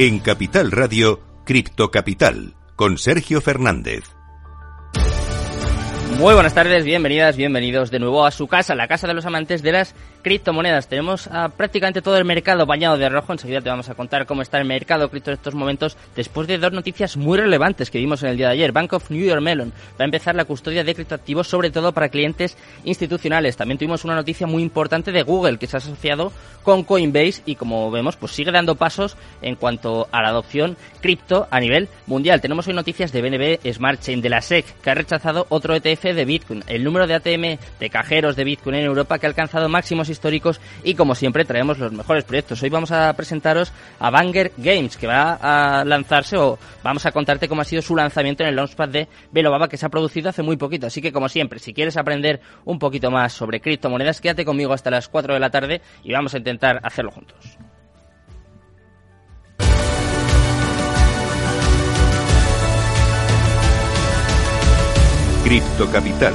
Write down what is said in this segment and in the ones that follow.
En Capital Radio, Cripto Capital, con Sergio Fernández. Muy buenas tardes, bienvenidas, bienvenidos de nuevo a su casa, la casa de los amantes de las criptomonedas. Tenemos a prácticamente todo el mercado bañado de rojo. Enseguida te vamos a contar cómo está el mercado cripto en estos momentos después de dos noticias muy relevantes que vimos en el día de ayer. Bank of New York Mellon va a empezar la custodia de criptoactivos, sobre todo para clientes institucionales. También tuvimos una noticia muy importante de Google que se ha asociado con Coinbase y como vemos, pues sigue dando pasos en cuanto a la adopción cripto a nivel mundial. Tenemos hoy noticias de BNB Smart Chain de la SEC que ha rechazado otro ETF de Bitcoin. El número de ATM de cajeros de Bitcoin en Europa que ha alcanzado máximos históricos y como siempre traemos los mejores proyectos. Hoy vamos a presentaros a Banger Games que va a lanzarse o vamos a contarte cómo ha sido su lanzamiento en el Launchpad de Velobaba que se ha producido hace muy poquito. Así que como siempre, si quieres aprender un poquito más sobre criptomonedas, quédate conmigo hasta las 4 de la tarde y vamos a intentar hacerlo juntos. Cripto Capital,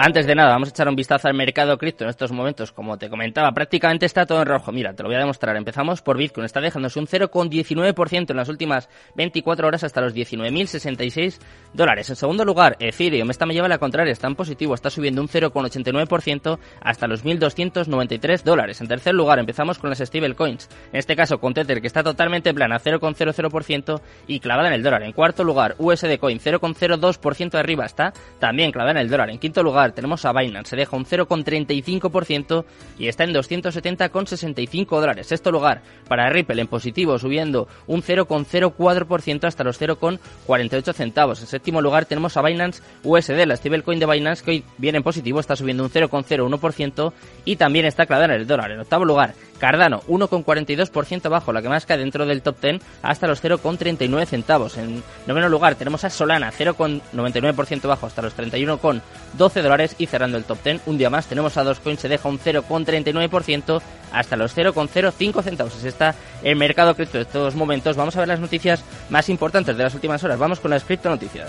Antes de nada, vamos a echar un vistazo al mercado cripto en estos momentos. Como te comentaba, prácticamente está todo en rojo. Mira, te lo voy a demostrar. Empezamos por Bitcoin. Está dejándose un 0,19% en las últimas 24 horas hasta los 19.066 dólares. En segundo lugar, Ethereum. Esta me lleva a la contraria. Está en positivo. Está subiendo un 0,89% hasta los 1.293 dólares. En tercer lugar, empezamos con las stablecoins. En este caso, con Tether, que está totalmente plana, 0,00% y clavada en el dólar. En cuarto lugar, USD Coin, 0,02% arriba. Está también clavada en el dólar. En quinto lugar, tenemos a Binance, se deja un 0,35% y está en 270,65 dólares. Sexto lugar para Ripple en positivo, subiendo un 0,04% hasta los 0,48 centavos. En séptimo lugar tenemos a Binance USD, la stablecoin de Binance que hoy viene en positivo, está subiendo un 0,01% y también está clavada en el dólar. En octavo lugar, Cardano 1,42% bajo, la que más cae dentro del top 10 hasta los 0,39 centavos. En noveno lugar tenemos a Solana 0,99% bajo hasta los 31,12 dólares y cerrando el top 10 un día más tenemos a Dogecoin se deja un 0,39% hasta los 0,05 centavos. Así está el mercado cripto de estos momentos. Vamos a ver las noticias más importantes de las últimas horas. Vamos con las cripto noticias.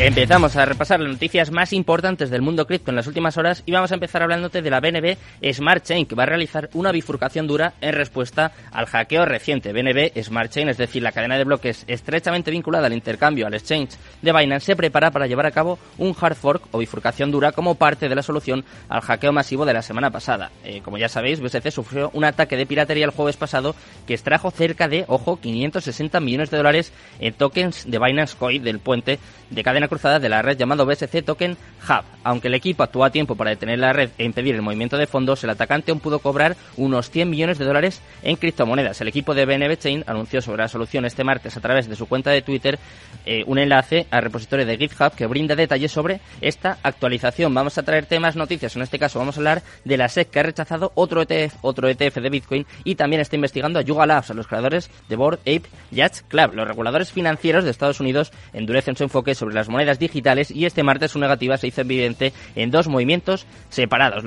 Empezamos a repasar las noticias más importantes del mundo cripto en las últimas horas y vamos a empezar hablándote de la BNB Smart Chain, que va a realizar una bifurcación dura en respuesta al hackeo reciente. BNB Smart Chain, es decir, la cadena de bloques estrechamente vinculada al intercambio al exchange de Binance, se prepara para llevar a cabo un hard fork o bifurcación dura como parte de la solución al hackeo masivo de la semana pasada. Eh, como ya sabéis, BSC sufrió un ataque de piratería el jueves pasado que extrajo cerca de, ojo, 560 millones de dólares en tokens de Binance Coin del puente de cadena cruzada de la red llamado BSC Token Hub. Aunque el equipo actuó a tiempo para detener la red e impedir el movimiento de fondos, el atacante aún pudo cobrar unos 100 millones de dólares en criptomonedas. El equipo de BNB Chain anunció sobre la solución este martes a través de su cuenta de Twitter eh, un enlace al repositorio de GitHub que brinda detalles sobre esta actualización. Vamos a traer temas noticias. En este caso vamos a hablar de la SEC que ha rechazado otro ETF, otro ETF de Bitcoin y también está investigando a Yuga Labs, a los creadores de Board Ape Yacht Club. Los reguladores financieros de Estados Unidos endurecen su enfoque sobre las monedas digitales y este martes su negativa se hizo evidente en dos movimientos separados.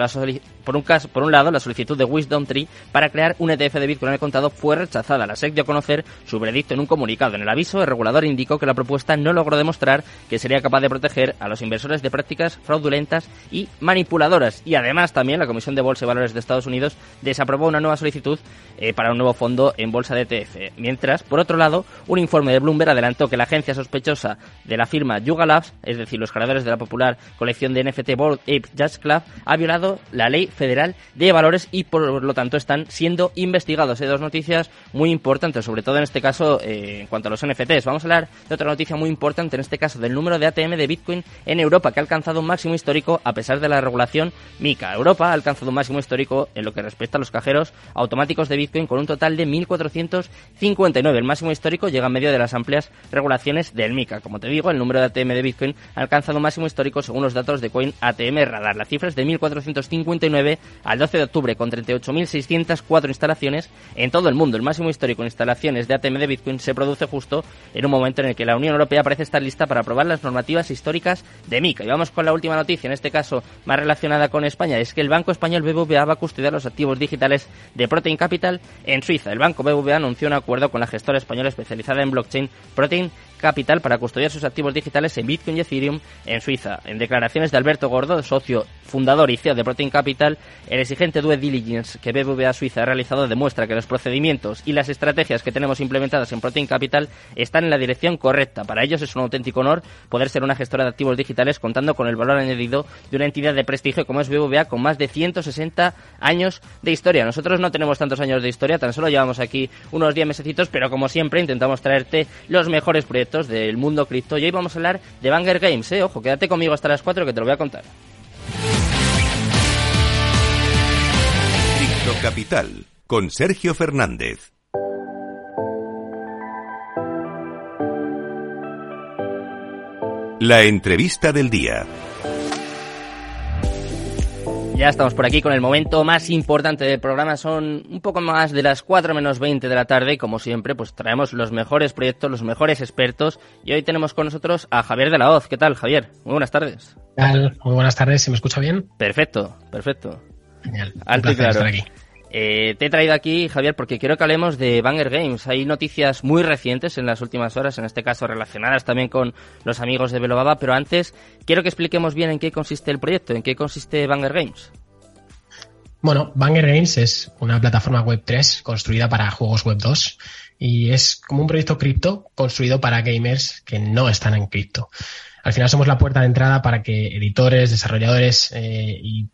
por, un caso, por un lado, la solicitud de Wisdom Tree para crear un ETF de Bitcoin al contado fue rechazada. La SEC dio a conocer su veredicto en un comunicado. En el aviso, el regulador indicó que la propuesta no logró demostrar que sería capaz de proteger a los inversores de prácticas fraudulentas y manipuladoras. Y además también la Comisión de Bolsa y Valores de Estados Unidos desaprobó una nueva solicitud eh, para un nuevo fondo en bolsa de ETF. Mientras, por otro lado, un informe de Bloomberg adelantó que la agencia sospechosa de la firma Yuga Labs, es decir, los creadores de la popular colección de NFT Board Ape Jazz Club, ha violado la ley federal de valores y por lo tanto están siendo investigados. Hay dos noticias muy importantes, sobre todo en este caso eh, en cuanto a los NFTs. Vamos a hablar de otra noticia muy importante, en este caso del número de ATM de Bitcoin en Europa, que ha alcanzado un máximo histórico a pesar de la regulación MICA. Europa ha alcanzado un máximo histórico en lo que respecta a los cajeros automáticos de Bitcoin con un total de 1.459. El máximo histórico llega en medio de las amplias regulaciones del MICA. Como te digo, el número de ATM de Bitcoin ha alcanzado un máximo histórico según los datos de Coin ATM Radar. La cifra es de 1.459 al 12 de octubre con 38.604 instalaciones en todo el mundo. El máximo histórico en instalaciones de ATM de Bitcoin se produce justo en un momento en el que la Unión Europea parece estar lista para aprobar las normativas históricas de MICA. Y vamos con la última noticia, en este caso más relacionada con España, es que el Banco Español BBVA va a custodiar los activos digitales de Protein Capital en Suiza. El Banco BBVA anunció un acuerdo con la gestora española especializada en blockchain Protein Capital para custodiar sus activos digitales en Bitcoin y Ethereum en Suiza. En declaraciones de Alberto Gordo, socio fundador y CEO de Protein Capital, el exigente due diligence que BBVA Suiza ha realizado demuestra que los procedimientos y las estrategias que tenemos implementadas en Protein Capital están en la dirección correcta. Para ellos es un auténtico honor poder ser una gestora de activos digitales contando con el valor añadido de una entidad de prestigio como es BBVA con más de 160 años de historia. Nosotros no tenemos tantos años de historia, tan solo llevamos aquí unos 10 mesecitos, pero como siempre intentamos traerte los mejores proyectos del mundo cripto. Y hoy vamos a hablar de Banger Games, ¿eh? Ojo, quédate conmigo hasta las 4 que te lo voy a contar. Cripto Capital con Sergio Fernández. La entrevista del día. Ya estamos por aquí con el momento más importante del programa. Son un poco más de las 4 menos 20 de la tarde y como siempre pues traemos los mejores proyectos, los mejores expertos y hoy tenemos con nosotros a Javier de la Hoz. ¿Qué tal Javier? Muy buenas tardes. ¿Qué tal? Muy buenas tardes, ¿se me escucha bien? Perfecto, perfecto. Genial. Alto y claro. estar aquí. Eh, te he traído aquí, Javier, porque quiero que hablemos de Banger Games. Hay noticias muy recientes en las últimas horas, en este caso relacionadas también con los amigos de Velobaba, pero antes quiero que expliquemos bien en qué consiste el proyecto, en qué consiste Banger Games. Bueno, Banger Games es una plataforma web 3 construida para juegos web 2 y es como un proyecto cripto construido para gamers que no están en cripto. Al final somos la puerta de entrada para que editores, desarrolladores eh, y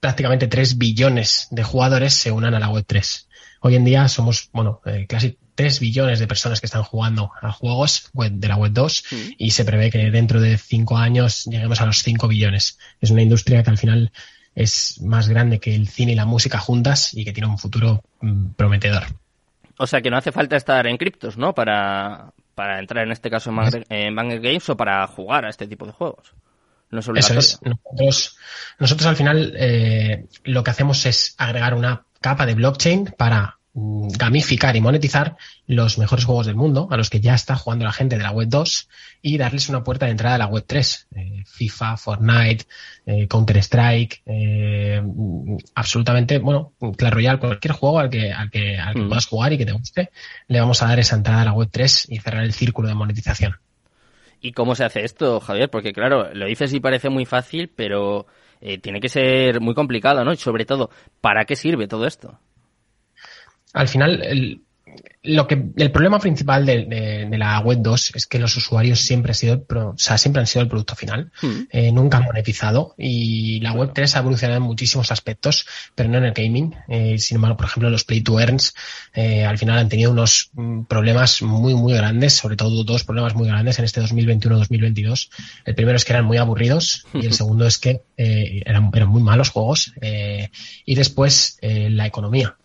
prácticamente 3 billones de jugadores se unan a la web 3. Hoy en día somos, bueno, eh, casi 3 billones de personas que están jugando a juegos web de la web 2 Mm. y se prevé que dentro de 5 años lleguemos a los 5 billones. Es una industria que al final es más grande que el cine y la música juntas y que tiene un futuro mm, prometedor. O sea que no hace falta estar en criptos, ¿no? Para, para entrar en este caso en Banger, en Banger Games o para jugar a este tipo de juegos. No es Eso es. Nosotros, nosotros al final eh, lo que hacemos es agregar una capa de blockchain para mm, gamificar y monetizar los mejores juegos del mundo a los que ya está jugando la gente de la web 2 y darles una puerta de entrada a la web 3. Eh, FIFA, Fortnite, eh, Counter-Strike, eh, absolutamente, bueno, Clash Royale, cualquier juego al que, al que, al que Mm. puedas jugar y que te guste, le vamos a dar esa entrada a la web 3 y cerrar el círculo de monetización. ¿Y cómo se hace esto, Javier? Porque claro, lo dices y parece muy fácil, pero eh, tiene que ser muy complicado, ¿no? Y sobre todo, ¿para qué sirve todo esto? al final, el, lo que, el problema principal de, de- de la web 2 es que los usuarios siempre, ha sido o sea, siempre han sido el producto final, Hmm. eh, nunca han monetizado y la web 3 ha evolucionado en muchísimos aspectos, pero no en el gaming. Eh, sin embargo, por ejemplo, los play to earns eh, al final han tenido unos mm, problemas muy, muy grandes, sobre todo dos problemas muy grandes en este 2021-2022. El primero es que eran muy aburridos y el segundo es que eh, eran, eran muy malos juegos. y después la economía,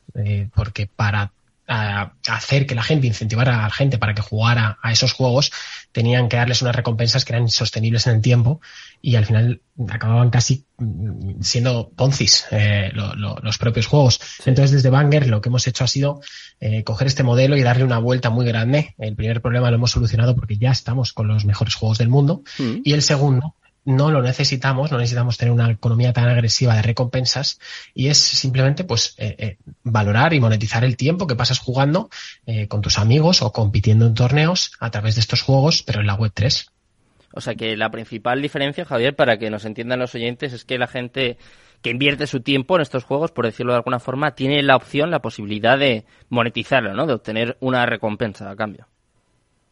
porque para a- hacer que la gente, incentivar a la gente para que jugara a esos juegos, tenían que darles unas recompensas que eran insostenibles en el tiempo y al final acababan casi mm, siendo poncis eh, lo- lo- los propios juegos. Entonces desde Banger lo que hemos hecho ha sido eh, coger este modelo y darle una vuelta muy grande. El primer problema lo hemos solucionado porque ya estamos con los mejores juegos del mundo Hmm. y el segundo, no lo necesitamos, no necesitamos tener una economía tan agresiva de recompensas y es simplemente pues eh, eh, valorar y monetizar el tiempo que pasas jugando eh, con tus amigos o compitiendo en torneos a través de estos juegos, pero en la web 3. O sea que la principal diferencia, Javier, para que nos entiendan los oyentes, es que la gente que invierte su tiempo en estos juegos, por decirlo de alguna forma, tiene la opción, la posibilidad de monetizarlo, ¿no? De obtener una recompensa a cambio.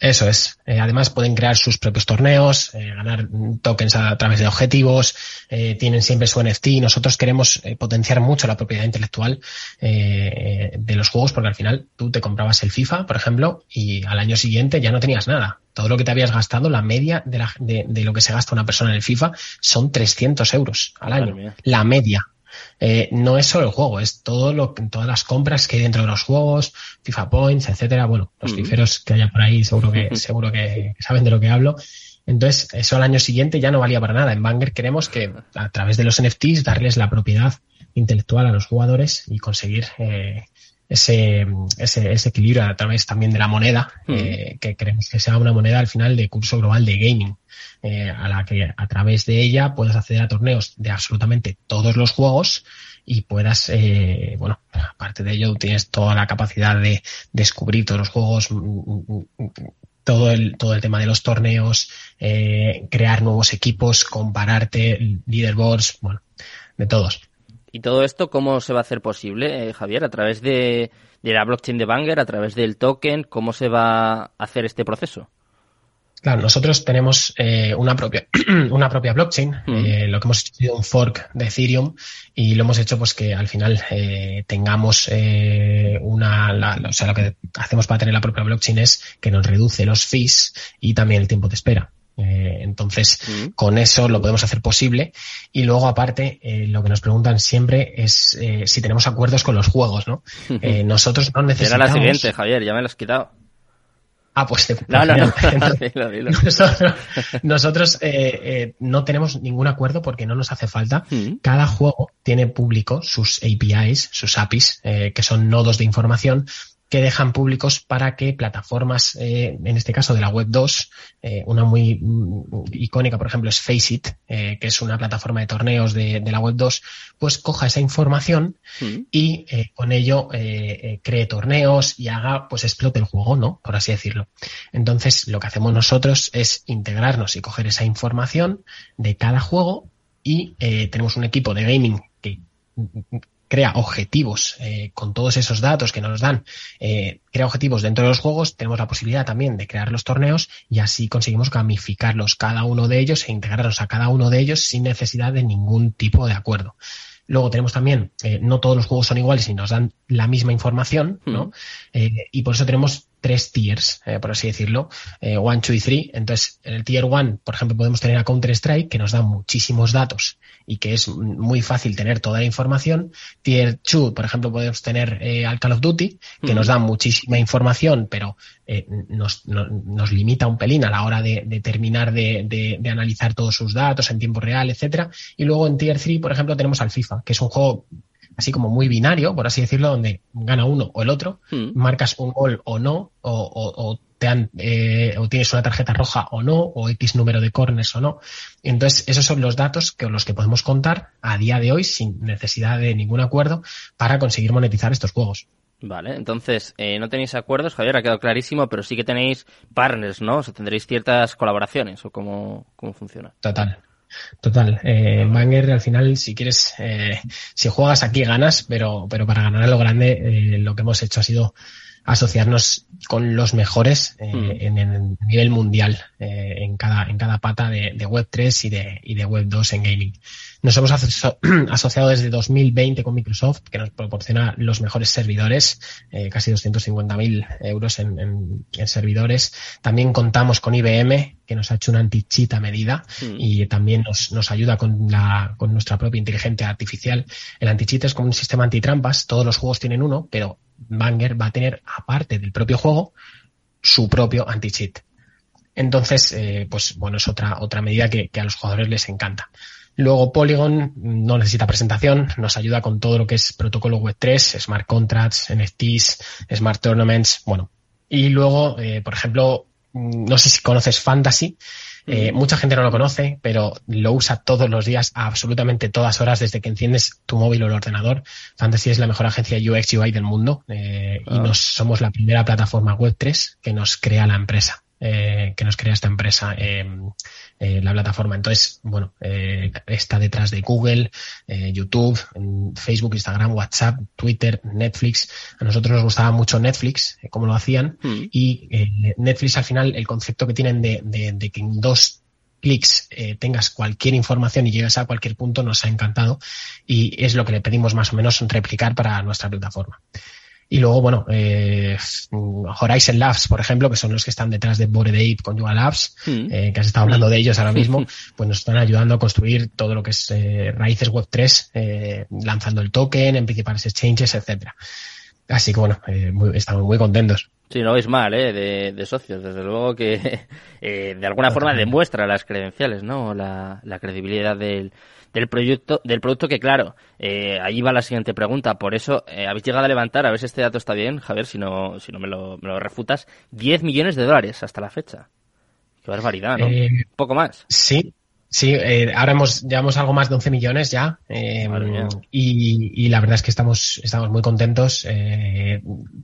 Eso es. Eh, además pueden crear sus propios torneos, eh, ganar tokens a, través de objetivos, eh, tienen siempre su NFT. Nosotros queremos potenciar mucho la propiedad intelectual eh, de los juegos porque al final tú te comprabas el FIFA, por ejemplo, y al año siguiente ya no tenías nada. Todo lo que te habías gastado, la media de, la- de- de lo que se gasta una persona en el FIFA son 300 euros al año. La media. Eh, no es solo el juego, es todo lo, todas las compras que hay dentro de los juegos, FIFA Points, etcétera. Bueno, los fiferos que haya por ahí seguro que, seguro que saben de lo que hablo. Entonces, eso al año siguiente ya no valía para nada. En Banger queremos que a través de los NFTs darles la propiedad intelectual a los jugadores y conseguir eh, ese, ese, ese, equilibrio a través también de la moneda, mm. eh, que queremos que sea una moneda al final de curso global de gaming, eh, a la que a través de ella puedas acceder a torneos de absolutamente todos los juegos y puedas, eh, bueno, aparte de ello, tienes toda la capacidad de descubrir todos los juegos, mm, mm, todo el, todo el tema de los torneos, eh, crear nuevos equipos, compararte, leaderboards, bueno, de todos. ¿Y todo esto cómo se va a hacer posible, eh, Javier? ¿A través de, de, la blockchain de Banger, a través del token? ¿Cómo se va a hacer este proceso? Claro, nosotros tenemos eh, una propia una propia blockchain. Mm. Eh, lo que hemos hecho es un fork de Ethereum y lo hemos hecho pues que al final eh, tengamos eh, una, la, o sea, lo que hacemos para tener la propia blockchain es que nos reduce los fees y también el tiempo de espera. Eh, entonces, mm. con eso lo podemos hacer posible. Y luego, aparte, eh, lo que nos preguntan siempre es eh, si tenemos acuerdos con los juegos, ¿no? nosotros no necesitamos... Era la siguiente, Javier, ya me lo has quitado. Ah, pues no, no, no. nosotros, no tenemos ningún acuerdo porque no nos hace falta. Mm. Cada juego tiene público sus APIs, sus APIs, que son nodos de información que dejan públicos para que plataformas, eh, en este caso de la Web 2, eh, una muy mm, icónica, por ejemplo, es Faceit, eh, que es una plataforma de torneos de, de, la Web 2, pues coja esa información mm. y con ello cree torneos y haga, pues explote el juego, ¿no? Por así decirlo. Entonces, lo que hacemos nosotros es integrarnos y coger esa información de cada juego y tenemos un equipo de gaming que crea objetivos eh, con todos esos datos que nos dan, eh, crea objetivos dentro de los juegos, tenemos la posibilidad también de crear los torneos y así conseguimos gamificarlos cada uno de ellos e integrarlos a cada uno de ellos sin necesidad de ningún tipo de acuerdo. Luego tenemos también, eh, no todos los juegos son iguales y nos dan la misma información, ¿no? Mm. Eh, y por eso tenemos tres tiers, eh, por así decirlo, eh, one, two y three. Entonces, en el tier one, por ejemplo, podemos tener a Counter-Strike, que nos da muchísimos datos y que es muy fácil tener toda la información. Tier two, por ejemplo, podemos tener eh, al Call of Duty, que nos da muchísima información, pero eh, nos, no, nos, limita un pelín a la hora de, de terminar de, de, de, analizar todos sus datos en tiempo real, etcétera. Y luego en tier three, por ejemplo, tenemos al FIFA, que es un juego así como muy binario, por así decirlo, donde gana uno o el otro, mm. marcas un gol o no, o, o, o te han, eh, o tienes una tarjeta roja o no, o X número de corners o no. Entonces, esos son los datos con los que podemos contar a día de hoy sin necesidad de ningún acuerdo para conseguir monetizar estos juegos. Vale, entonces, eh, no tenéis acuerdos, Javier, ha quedado clarísimo, pero sí que tenéis partners, ¿no? O sea, tendréis ciertas colaboraciones, ¿o cómo, cómo funciona? Total. Total, eh, Banger al final, si quieres, eh, si juegas aquí ganas, pero, pero para ganar a lo grande, eh, lo que hemos hecho ha sido asociarnos con los mejores eh, mm. en el nivel mundial eh, en cada en cada pata de, de, Web 3 y de, y de Web 2 en gaming. Nos hemos asociado desde 2020 con Microsoft, que nos proporciona los mejores servidores, eh, casi 250.000 euros en, en, en, servidores. También contamos con IBM, que nos ha hecho una anti-cheat a medida mm. y también nos, nos ayuda con, la, con nuestra propia inteligencia artificial. El anti-cheat es como un sistema antitrampas, todos los juegos tienen uno, pero Banger va a tener, aparte del propio juego, su propio anti-cheat. Entonces, eh, pues bueno, es otra, otra medida que, a los jugadores les encanta. Luego Polygon no necesita presentación, nos ayuda con todo lo que es protocolo web 3, smart contracts, NFTs, smart tournaments, bueno. Y luego, eh, por ejemplo, no sé si conoces Fantasy, eh, mucha gente no lo conoce, pero lo usa todos los días, a absolutamente todas horas, desde que enciendes tu móvil o el ordenador. Fantasy es la mejor agencia UX UI del mundo eh, y ah. nos somos la primera plataforma web 3 que nos crea la empresa. Eh, que nos crea esta empresa, eh, eh, la plataforma. Entonces, bueno, eh, está detrás de Google, eh, YouTube, Facebook, Instagram, WhatsApp, Twitter, Netflix. A nosotros nos gustaba mucho Netflix, cómo lo hacían, mm. y Netflix al final, el concepto que tienen de, de, de que en dos clics eh, tengas cualquier información y llegues a cualquier punto nos ha encantado y es lo que le pedimos más o menos replicar para nuestra plataforma. Y luego, bueno, eh, Horizon Labs, por ejemplo, que son los que están detrás de Bored Ape con Yuga Labs, mm. eh, que has estado hablando de ellos ahora mismo, pues nos están ayudando a construir todo lo que es eh, raíces web 3, eh, lanzando el token en principales exchanges, etcétera. Así que bueno, eh, estamos muy contentos. Sí, no es mal, ¿eh? De, socios. Desde luego que eh, de alguna forma demuestra las credenciales, ¿no? La, la credibilidad del, del proyecto, del producto que claro, eh, ahí va la siguiente pregunta. Por eso eh, habéis llegado a levantar, a ver si este dato está bien, Javier, si no, si no me lo, me lo refutas, 10 millones de dólares hasta la fecha. Qué barbaridad, ¿no? Eh, poco más. Sí, Sí, eh, ahora hemos, llevamos algo más de 11 millones ya eh, y, y, la verdad es que estamos, estamos muy contentos. Eh,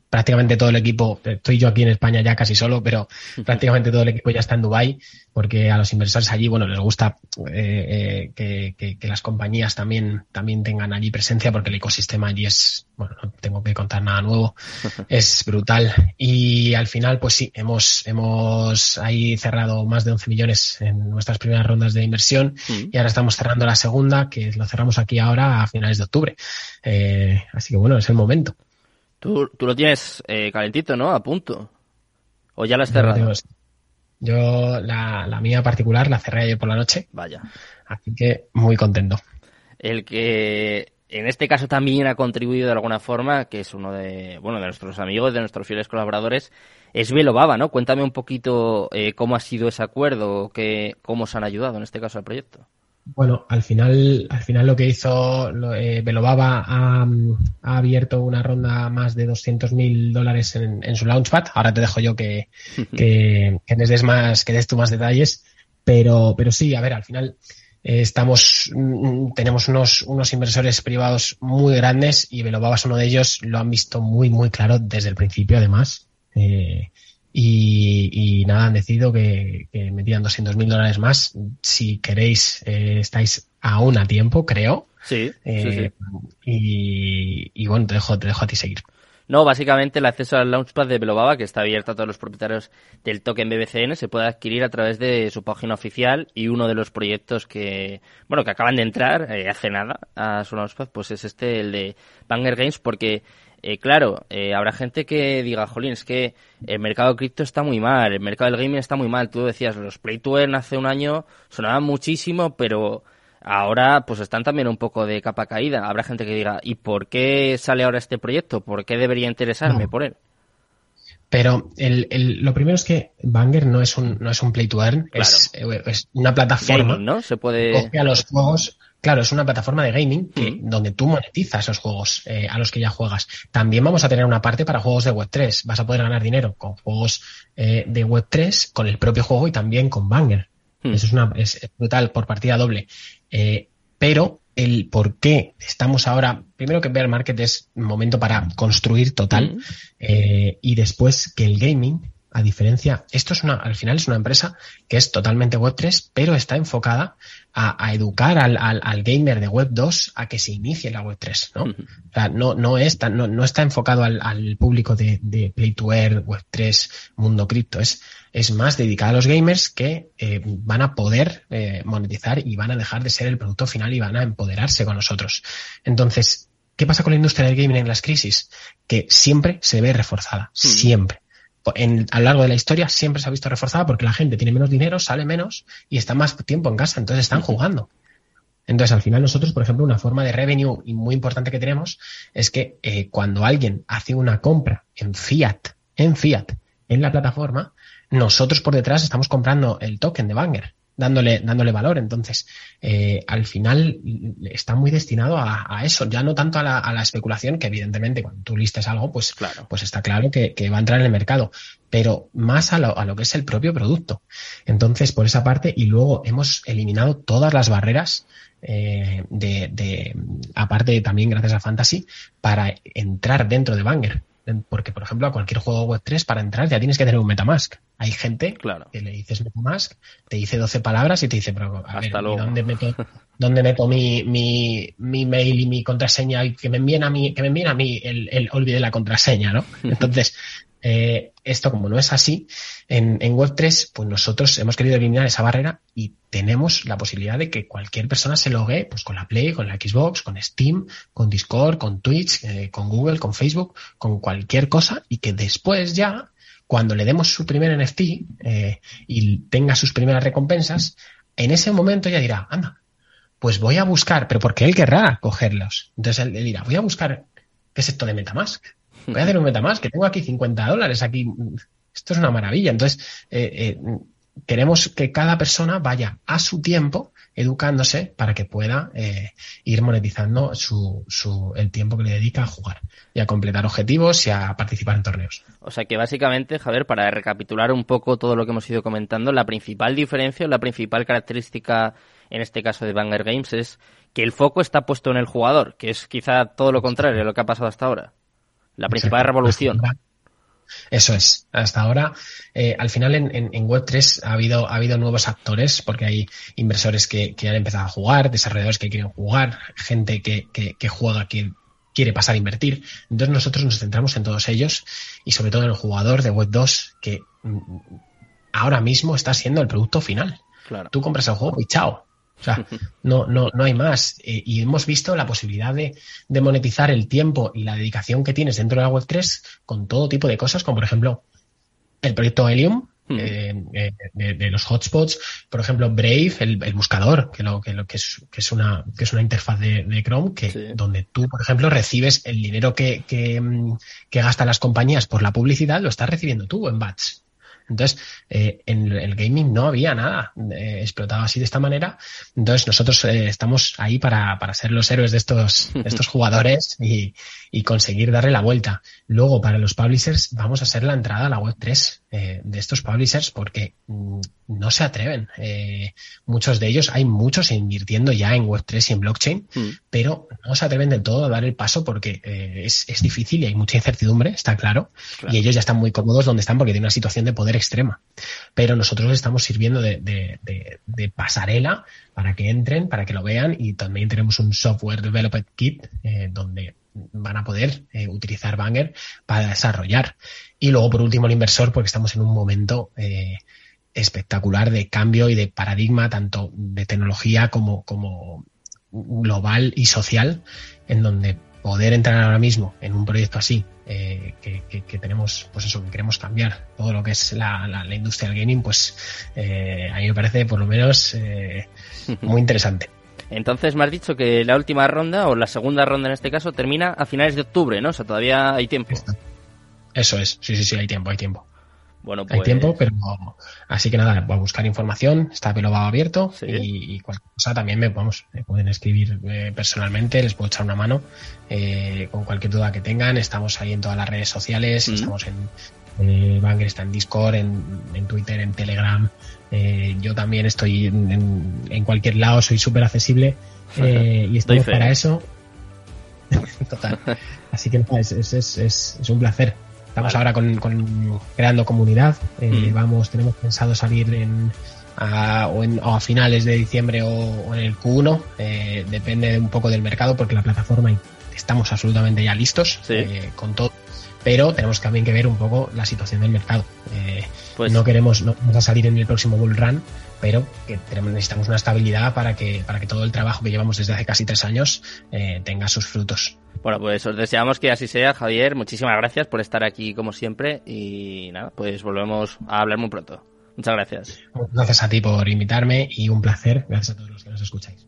prácticamente todo el equipo, estoy yo aquí en España ya casi solo, pero prácticamente todo el equipo ya está en Dubai porque a los inversores allí, bueno, les gusta eh, eh, que, que, las compañías también, también tengan allí presencia porque el ecosistema allí es, bueno, no tengo que contar nada nuevo, es brutal. Y al final, pues sí, hemos, hemos ahí cerrado más de 11 millones en nuestras primeras rondas de inversión mm. y ahora estamos cerrando la segunda, que lo cerramos aquí ahora a finales de octubre. Eh, así que bueno, es el momento. Tú, tú lo tienes eh, calentito, ¿no? A punto. ¿O ya lo has cerrado? Yo la, la mía particular la cerré ayer por la noche. Vaya. Así que muy contento. El que en este caso también ha contribuido de alguna forma, que es uno de, bueno, de nuestros amigos, de nuestros fieles colaboradores, es Baba, ¿no? Cuéntame un poquito eh, cómo ha sido ese acuerdo, que, cómo se han ayudado en este caso al proyecto. Bueno, al final, al final lo que hizo eh, Belobaba ha, ha, abierto una ronda más de 200 mil dólares en, su Launchpad. Ahora te dejo yo que, que, que des más, que des tú más detalles. Pero, pero sí, a ver, al final estamos, mm, tenemos unos, unos inversores privados muy grandes y Belobaba es uno de ellos. Lo han visto muy, muy claro desde el principio, además. Eh, y, nada, han decidido que, que metían 200 mil dólares más. Si queréis, eh, estáis aún a tiempo, creo. Sí, eh, Y, y, bueno, te dejo, te dejo a ti seguir. No, básicamente el acceso al Launchpad de Belobaba, que está abierto a todos los propietarios del token BBCN, se puede adquirir a través de su página oficial y uno de los proyectos que, bueno, que acaban de entrar eh, hace nada a su Launchpad, pues es este, el de Banger Games, porque eh, claro, eh, habrá gente que diga, jolín, es que el mercado cripto está muy mal, el mercado del gaming está muy mal. Tú decías, los Play to Earn hace un año sonaban muchísimo, pero ahora pues están también un poco de capa caída. Habrá gente que diga, ¿y por qué sale ahora este proyecto? ¿Por qué debería interesarme por él? Pero el, el, lo primero es que Banger no es un, no es un play to earn, es, es, una plataforma ¿no? Se puede... que coge a los juegos Claro, es una plataforma de gaming mm. donde tú monetizas esos juegos eh, a los que ya juegas. También vamos a tener una parte para juegos de Web3. Vas a poder ganar dinero con juegos eh, de Web3, con el propio juego y también con Banger. Mm. Eso es, una, es brutal por partida doble. Eh, pero el por qué estamos ahora, primero que Bear Market es un momento para construir total mm. y después que el gaming a diferencia, esto es una, al final es una empresa que es totalmente Web3, pero está enfocada a, educar al, al, gamer de Web2 a que se inicie la Web3, ¿no? O sea, no, no, está, no, no está enfocado al, al público de, de, Play to Earn, Web3, mundo cripto. Es, es más dedicado a los gamers que eh, van a poder eh, monetizar y van a dejar de ser el producto final y van a empoderarse con nosotros. Entonces, ¿qué pasa con la industria del gaming en las crisis? Que siempre se ve reforzada, siempre en, a lo largo de la historia siempre se ha visto reforzada porque la gente tiene menos dinero, sale menos y está más tiempo en casa, entonces están jugando. Entonces, al final nosotros, por ejemplo, una forma de revenue muy importante que tenemos es que eh, cuando alguien hace una compra en fiat, en fiat, en la plataforma, nosotros por detrás estamos comprando el token de Banger dándole, dándole valor. Entonces, eh, al final está muy destinado a, eso, ya no tanto a la, a la, especulación, que evidentemente cuando tú listes algo, pues, claro. pues está claro que, que, va a entrar en el mercado, pero más a lo, a lo que es el propio producto. Entonces, por esa parte, y luego hemos eliminado todas las barreras eh, de, de, aparte también gracias a Fantasy, para entrar dentro de Banger. Porque, por ejemplo, a cualquier juego Web3 para entrar ya tienes que tener un Metamask. Hay gente claro. que le dices MetaMask, te dice 12 palabras y te dice, pero a ver, dónde meto, dónde meto mi, mi, mi, mail y mi contraseña? Y que me envíen a mí, que me envíen a mí el, el olvide la contraseña, ¿no? Entonces, eh, esto como no es así, en, en Web3, pues nosotros hemos querido eliminar esa barrera y tenemos la posibilidad de que cualquier persona se logue pues con la Play, con la Xbox, con Steam, con Discord, con Twitch, eh, con Google, con Facebook, con cualquier cosa y que después ya, cuando le demos su primer NFT eh, y tenga sus primeras recompensas, en ese momento ya dirá, anda, pues voy a buscar, pero porque él querrá cogerlos. Entonces él, dirá, voy a buscar qué es esto de Metamask. Voy a hacer un Metamask, que tengo aquí 50 dólares, aquí, esto es una maravilla. Entonces, eh, eh, queremos que cada persona vaya a su tiempo educándose para que pueda eh, ir monetizando su, su, el tiempo que le dedica a jugar y a completar objetivos y a participar en torneos. O sea que básicamente, Javier, para recapitular un poco todo lo que hemos ido comentando, la principal diferencia, la principal característica en este caso de Banger Games es que el foco está puesto en el jugador, que es quizá todo lo contrario de lo que ha pasado hasta ahora. La principal revolución. Eso es. Hasta ahora, eh, al final en, en, Web3 ha habido, ha habido nuevos actores porque hay inversores que, que, han empezado a jugar, desarrolladores que quieren jugar, gente que, que, que, juega, que quiere pasar a invertir. Entonces nosotros nos centramos en todos ellos y sobre todo en el jugador de Web2 que mm, ahora mismo está siendo el producto final. Claro. Tú compras el juego y chao. O sea, no, no, no hay más. Eh, y hemos visto la posibilidad de, de, monetizar el tiempo y la dedicación que tienes dentro de la Web3 con todo tipo de cosas, como por ejemplo el proyecto Helium, eh, eh, de, de, los hotspots, por ejemplo Brave, el, el buscador, que lo, que, lo, que, es, que es una que es una interfaz de, de Chrome, que Sí. donde tú, por ejemplo, recibes el dinero que, que, que gastan las compañías por la publicidad, lo estás recibiendo tú en bats. Entonces, eh, en el gaming no había nada eh, explotado así de esta manera. Entonces, nosotros eh, estamos ahí para, para ser los héroes de estos, de estos jugadores y, y, conseguir darle la vuelta. Luego, para los publishers, vamos a ser la entrada a la web 3 eh, de estos publishers porque mm, no se atreven. Eh, muchos de ellos, hay muchos invirtiendo ya en web 3 y en blockchain, Mm. pero no se atreven del todo a dar el paso porque eh, es, es difícil y hay mucha incertidumbre, está claro, Claro. y ellos ya están muy cómodos donde están porque tienen una situación de poder extrema. Pero nosotros estamos sirviendo de, de- de- de pasarela para que entren, para que lo vean y también tenemos un software developed kit eh, donde van a poder eh, utilizar Banger para desarrollar. Y luego, por último, el inversor, porque estamos en un momento eh, espectacular de cambio y de paradigma, tanto de tecnología como, como global y social, en donde poder entrar ahora mismo en un proyecto así, eh, que, que- que tenemos, pues eso, que queremos cambiar todo lo que es la, la- la industria del gaming, pues eh, a mí me parece por lo menos eh, muy interesante. Entonces me has dicho que la última ronda, o la segunda ronda en este caso, termina a finales de octubre, ¿no? O sea, todavía hay tiempo. Eso es, sí, sí, sí, hay tiempo, hay tiempo. Bueno, pues... Hay tiempo, pero así que nada, voy a buscar información, está Pelobao abierto Sí. y, y cualquier cosa también me, vamos, me pueden escribir eh, personalmente, les puedo echar una mano eh, con cualquier duda que tengan. Estamos ahí en todas las redes sociales, Mm. estamos en eh, Banger, está en Discord, en, en Twitter, en Telegram. Eh, yo también estoy en, en- en cualquier lado, soy súper accesible eh, y estamos fe. para eso. Total. Así que nada, es, es, es, es, es un placer. Estamos Vale. ahora con, con creando comunidad. Eh, Mm. Vamos, tenemos pensado salir en a, o, en, o a finales de diciembre o, o en el Q1. eh, depende un poco del mercado porque la plataforma estamos absolutamente ya listos Sí. eh, con todo. Pero tenemos también que ver un poco la situación del mercado. Eh, Pues no queremos, no vamos a salir en el próximo bull run, pero que tenemos, necesitamos una estabilidad para que, para que todo el trabajo que llevamos desde hace casi tres años eh, tenga sus frutos. Bueno, pues os deseamos que así sea, Javier. Muchísimas gracias por estar aquí como siempre y nada, pues volvemos a hablar muy pronto. Muchas gracias. Gracias a ti por invitarme y un placer. Gracias a todos los que nos escucháis.